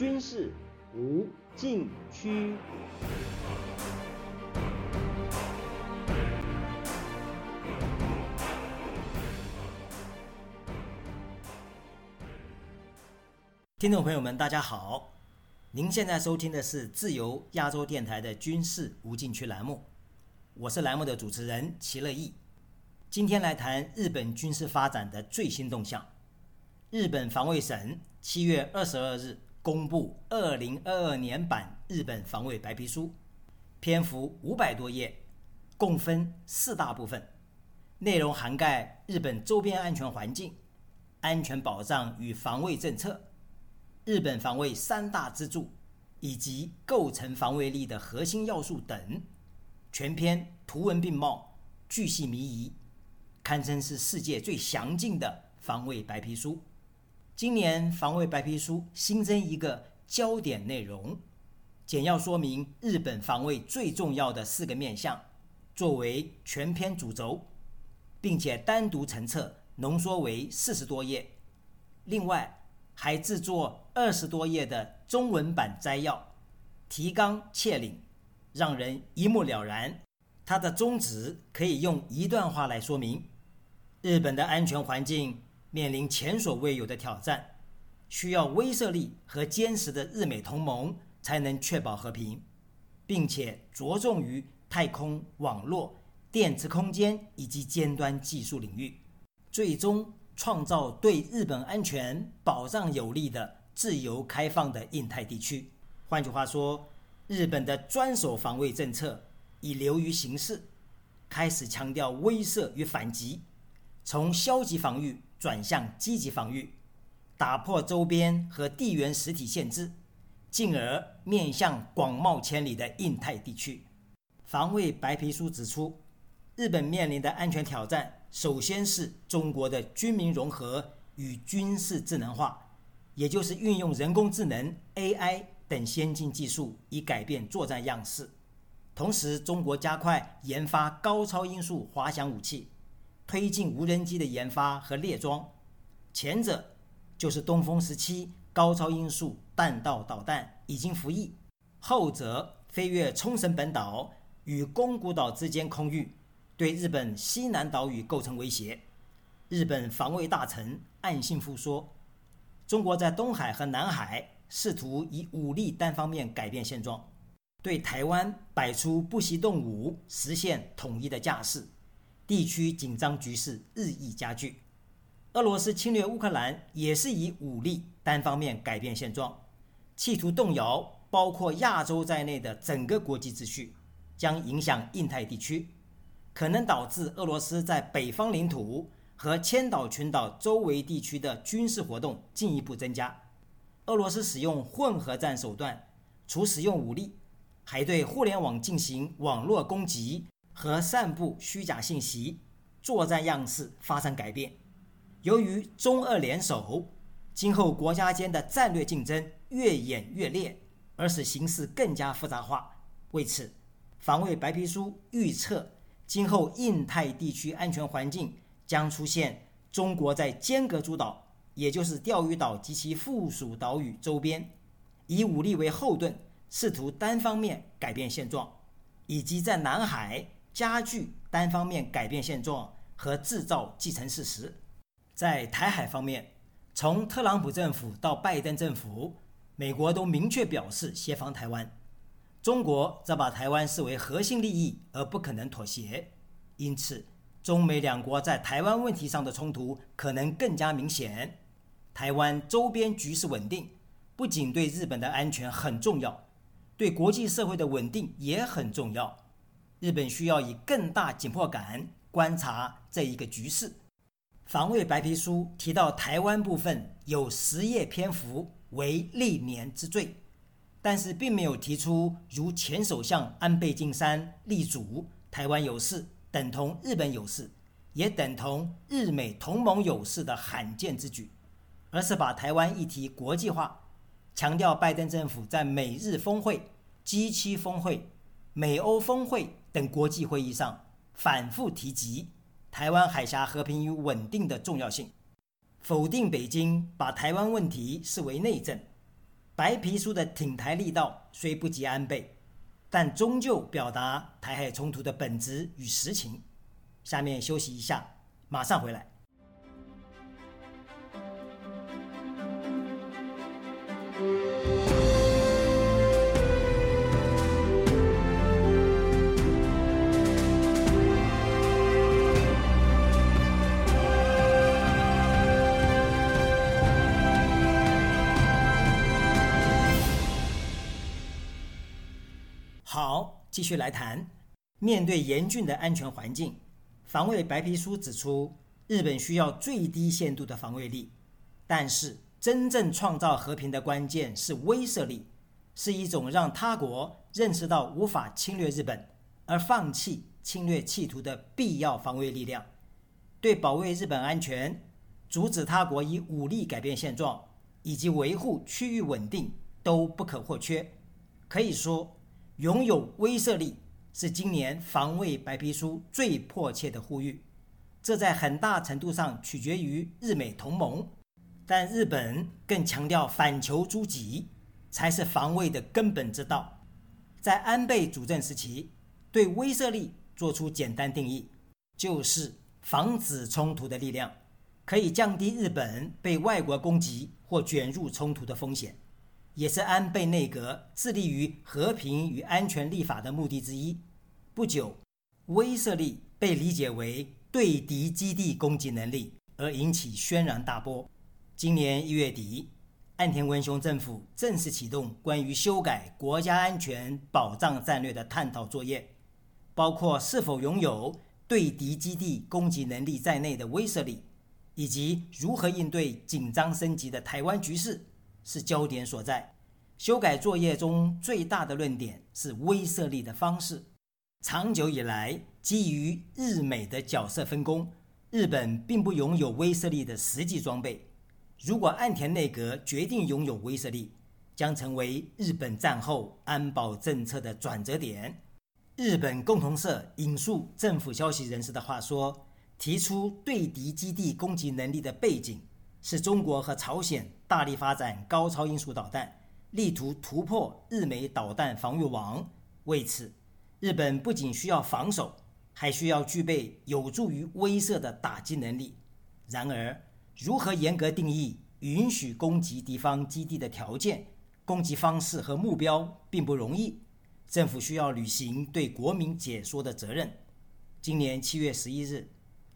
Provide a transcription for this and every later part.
军事无禁区。听众朋友们，大家好！您现在收听的是自由亚洲电台的军事无禁区栏目，我是栏目的主持人齐乐意。今天来谈日本军事发展的最新动向。日本防卫省七月二十二日公布二零二二年版日本防卫白皮书，篇幅五百多页，共分四大部分，内容涵盖日本周边安全环境、安全保障与防卫政策。日本防卫三大支柱以及构成防卫力的核心要素等，全篇图文并茂，巨细靡遗，堪称是世界最详尽的防卫白皮书。今年防卫白皮书新增一个焦点内容，简要说明日本防卫最重要的四个面向，作为全篇主轴，并且单独成册浓缩为四十多页。另外，还制作二十多页的中文版摘要，提纲挈领，让人一目了然。它的宗旨可以用一段话来说明：日本的安全环境面临前所未有的挑战，需要威慑力和坚实的日美同盟才能确保和平，并且着重于太空、网络、电磁空间以及尖端技术领域，最终。创造对日本安全保障有利的自由开放的印太地区。换句话说，日本的专守防卫政策已流于形式，开始强调威慑与反击，从消极防御转向积极防御，打破周边和地缘实体限制，进而面向广袤千里的印太地区。防卫白皮书指出，日本面临的安全挑战。首先是中国的军民融合与军事智能化，也就是运用人工智能 AI 等先进技术以改变作战样式。同时，中国加快研发高超音速滑翔武器，推进无人机的研发和列装。前者就是东风十七高超音速弹道导弹已经服役，后者飞越冲绳本岛与宫古岛之间空域。对日本西南岛屿构成威胁，日本防卫大臣岸信夫说：“中国在东海和南海试图以武力单方面改变现状，对台湾摆出不惜动武实现统一的架势，地区紧张局势日益加剧。俄罗斯侵略乌克兰也是以武力单方面改变现状，企图动摇包括亚洲在内的整个国际秩序，将影响印太地区。”可能导致俄罗斯在北方领土和千岛群岛周围地区的军事活动进一步增加。俄罗斯使用混合战手段，除使用武力，还对互联网进行网络攻击和散布虚假信息，作战样式发生改变。由于中俄联手，今后国家间的战略竞争越演越烈，而使形势更加复杂化。为此，防卫白皮书预测。今后印太地区安全环境将出现中国在尖阁诸岛，也就是钓鱼岛及其附属岛屿周边，以武力为后盾，试图单方面改变现状，以及在南海加剧单方面改变现状和制造既成事实。在台海方面，从特朗普政府到拜登政府，美国都明确表示协防台湾。中国则把台湾视为核心利益而不可能妥协，因此，中美两国在台湾问题上的冲突可能更加明显。台湾周边局势稳定，不仅对日本的安全很重要，对国际社会的稳定也很重要。日本需要以更大紧迫感观察这一个局势。防卫白皮书提到台湾部分有十页篇幅为历年之最。但是并没有提出如前首相安倍晋三力主台湾有事等同日本有事，也等同日美同盟有事的罕见之举，而是把台湾议题国际化，强调拜登政府在美日峰会、G7 峰会、美欧峰会等国际会议上反复提及台湾海峡和平与稳定的重要性，否定北京把台湾问题视为内政。白皮书的挺台力道虽不及安倍，但终究表达台海冲突的本质与实情。下面休息一下，马上回来。好，继续来谈。面对严峻的安全环境，防卫白皮书指出，日本需要最低限度的防卫力。但是，真正创造和平的关键是威慑力，是一种让他国认识到无法侵略日本而放弃侵略企图的必要防卫力量。对保卫日本安全、阻止他国以武力改变现状以及维护区域稳定都不可或缺。可以说。拥有威慑力是今年防卫白皮书最迫切的呼吁，这在很大程度上取决于日美同盟，但日本更强调反求诸己才是防卫的根本之道。在安倍主政时期，对威慑力做出简单定义，就是防止冲突的力量，可以降低日本被外国攻击或卷入冲突的风险。也是安倍内阁致力于和平与安全立法的目的之一。不久，威慑力被理解为对敌基地攻击能力，而引起轩然大波。今年一月底，岸田文雄政府正式启动关于修改国家安全保障战略的探讨作业，包括是否拥有对敌基地攻击能力在内的威慑力，以及如何应对紧张升级的台湾局势。是焦点所在。修改作业中最大的论点是威慑力的方式。长久以来，基于日美的角色分工，日本并不拥有威慑力的实际装备。如果岸田内阁决定拥有威慑力，将成为日本战后安保政策的转折点。日本共同社引述政府消息人士的话说，提出对敌基地攻击能力的背景。是中国和朝鲜大力发展高超音速导弹，力图突破日美导弹防御网。为此，日本不仅需要防守，还需要具备有助于威慑的打击能力。然而，如何严格定义允许攻击敌方基地的条件、攻击方式和目标，并不容易。政府需要履行对国民解说的责任。今年七月十一日。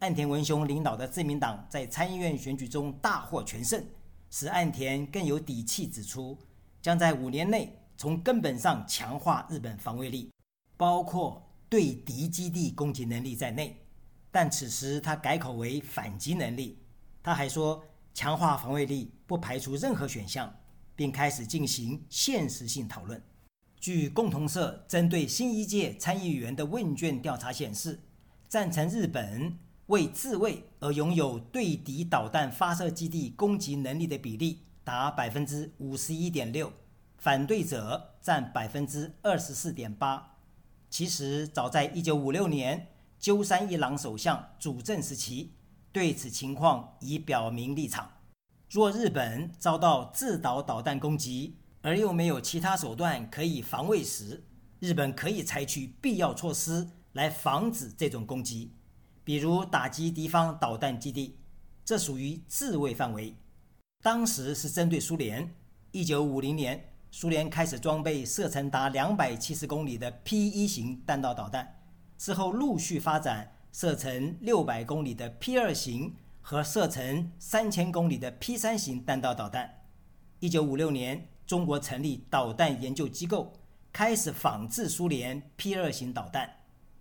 岸田文雄领导的自民党在参议院选举中大获全胜，使岸田更有底气指出，将在五年内从根本上强化日本防卫力，包括对敌基地攻击能力在内。但此时他改口为反击能力。他还说，强化防卫力不排除任何选项，并开始进行现实性讨论。据共同社针对新一届参议员的问卷调查显示，赞成日本。为自卫而拥有对敌导弹发射基地攻击能力的比例达百分之五十一点六，反对者占百分之二十四点八。其实，早在一九五六年鸠山一郎首相主政时期，对此情况已表明立场：若日本遭到自导导弹攻击，而又没有其他手段可以防卫时，日本可以采取必要措施来防止这种攻击。比如打击敌方导弹基地，这属于自卫范围。当时是针对苏联。一九五零年，苏联开始装备射程达两百七十公里的 P 一型弹道导弹，之后陆续发展射程六百公里的 P 二型和射程三千公里的 P 三型弹道导弹。一九五六年，中国成立导弹研究机构，开始仿制苏联 P 二型导弹。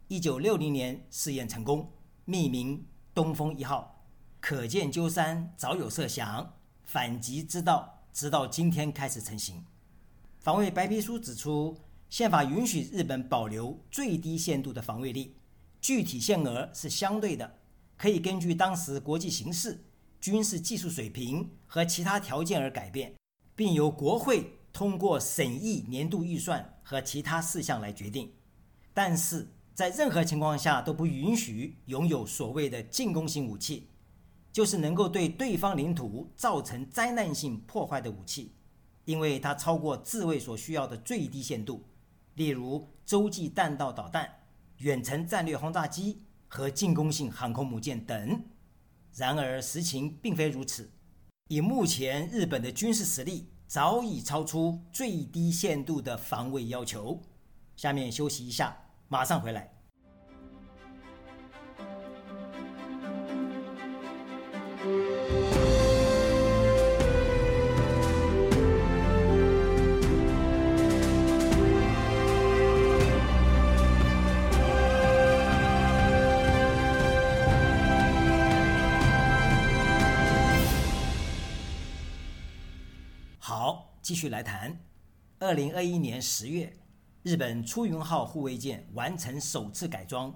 一九六零年试验成功。命名“东风一号”，可见鸠山早有设想，反击之道直到今天开始成型。防卫白皮书指出，宪法允许日本保留最低限度的防卫力，具体限额是相对的，可以根据当时国际形势、军事技术水平和其他条件而改变，并由国会通过审议年度预算和其他事项来决定。但是，在任何情况下都不允许拥有所谓的进攻性武器，就是能够对对方领土造成灾难性破坏的武器。因为它超过自卫所需要的最低限度，例如洲际弹道导弹、远程战略轰炸机和进攻性航空母舰等。然而，实情并非如此。以目前日本的军事实力，早已超出最低限度的防卫要求。下面休息一下，马上回来。好，继续来谈。二零二一年十月，日本出云号护卫舰完成首次改装，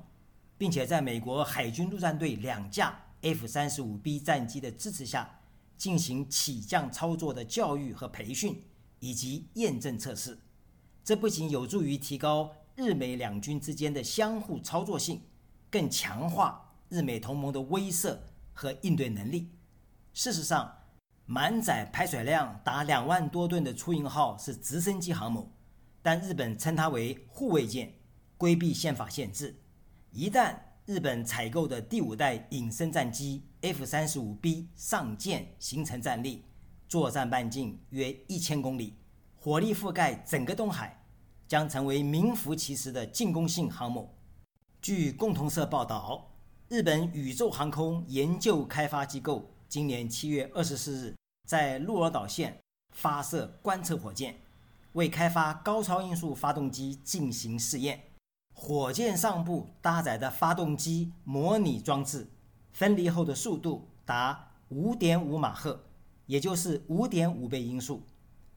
并且在美国海军陆战队两架 F 三十五 B 战机的支持下，进行起降操作的教育和培训以及验证测试。这不仅有助于提高日美两军之间的相互操作性，更强化日美同盟的威慑和应对能力。事实上，满载排水量达两万多吨的出云号是直升机航母，但日本称它为护卫舰，规避宪法限制。一旦日本采购的第五代隐身战机 F 三十五 B 上舰形成战力，作战半径约一千公里，火力覆盖整个东海，将成为名副其实的进攻性航母。据共同社报道，日本宇宙航空研究开发机构今年七月二十四日。在鹿儿岛县发射观测火箭，为开发高超音速发动机进行试验。火箭上部搭载的发动机模拟装置，分离后的速度达五点五马赫，也就是五点五倍音速，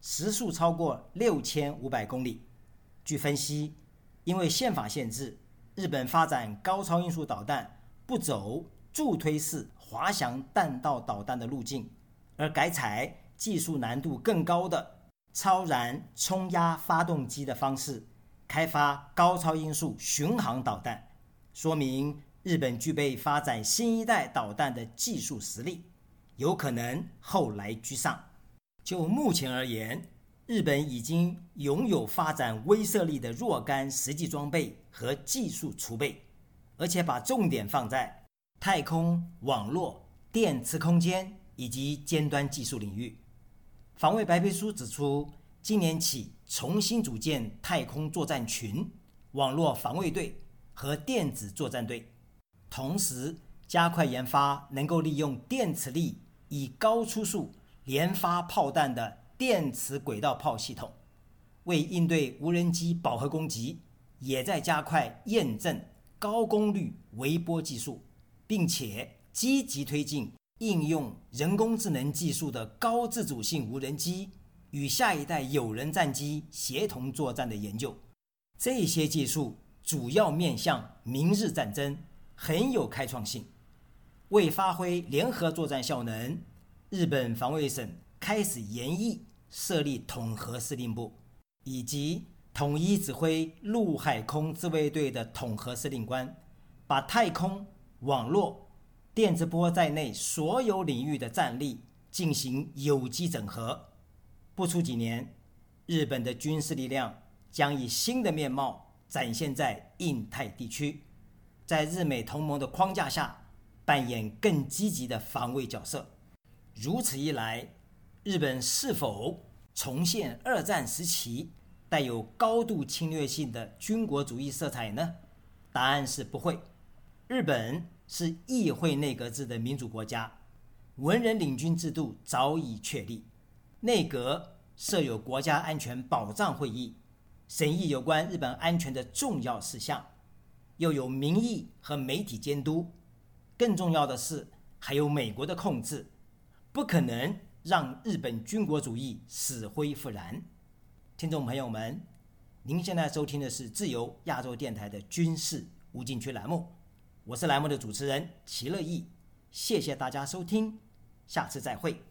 时速超过六千五百公里。据分析，因为宪法限制，日本发展高超音速导弹不走助推式滑翔弹道导弹的路径。而改采技术难度更高的超燃冲压发动机的方式，开发高超音速巡航导弹，说明日本具备发展新一代导弹的技术实力，有可能后来居上。就目前而言，日本已经拥有发展威慑力的若干实际装备和技术储备，而且把重点放在太空、网络、电磁空间。以及尖端技术领域，防卫白皮书指出，今年起重新组建太空作战群、网络防卫队和电子作战队，同时加快研发能够利用电磁力以高出速连发炮弹的电磁轨道炮系统。为应对无人机饱和攻击，也在加快验证高功率微波技术，并且积极推进。应用人工智能技术的高自主性无人机与下一代有人战机协同作战的研究，这些技术主要面向明日战争，很有开创性。为发挥联合作战效能，日本防卫省开始研议设立统合司令部，以及统一指挥陆海空自卫队的统合司令官，把太空网络。电磁波在内所有领域的战力进行有机整合，不出几年，日本的军事力量将以新的面貌展现在印太地区，在日美同盟的框架下扮演更积极的防卫角色。如此一来，日本是否重现二战时期带有高度侵略性的军国主义色彩呢？答案是不会。日本。是议会内阁制的民主国家，文人领军制度早已确立。内阁设有国家安全保障会议，审议有关日本安全的重要事项，又有民意和媒体监督。更重要的是，还有美国的控制，不可能让日本军国主义死灰复燃。听众朋友们，您现在收听的是自由亚洲电台的军事无禁区栏目。我是栏目的主持人齐乐意，谢谢大家收听，下次再会。